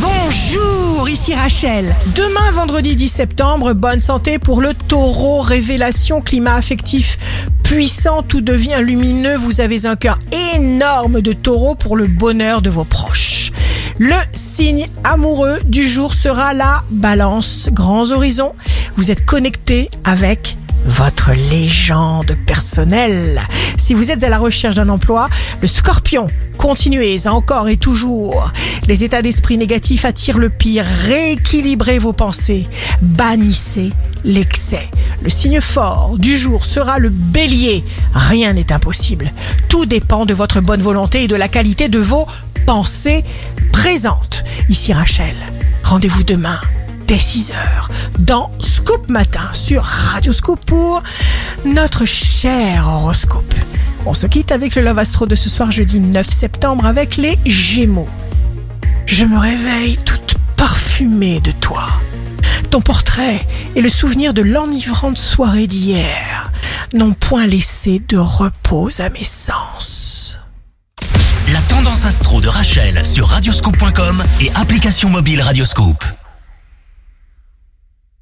Bonjour, ici Rachel. Demain, vendredi 10 septembre, bonne santé pour le taureau. Révélation, climat affectif puissant, tout devient lumineux. Vous avez un cœur énorme de taureau pour le bonheur de vos proches. Le signe amoureux du jour sera la balance. Grands horizons. Vous êtes connecté avec votre légende personnelle. Si vous êtes à la recherche d'un emploi, le scorpion, continuez encore et toujours. Les états d'esprit négatifs attirent le pire. Rééquilibrez vos pensées. Bannissez l'excès. Le signe fort du jour sera le bélier. Rien n'est impossible. Tout dépend de votre bonne volonté et de la qualité de vos pensées présentes. Ici Rachel. Rendez-vous demain dès 6h dans Scoop Matin sur Radio Scoop pour notre cher horoscope. On se quitte avec le Love Astro de ce soir jeudi 9 septembre avec les Gémeaux. Je me réveille toute parfumée de toi. Ton portrait et le souvenir de l'enivrante soirée d'hier n'ont point laissé de repos à mes sens. La tendance astro de Rachel sur radioscope.com et application mobile Radioscope.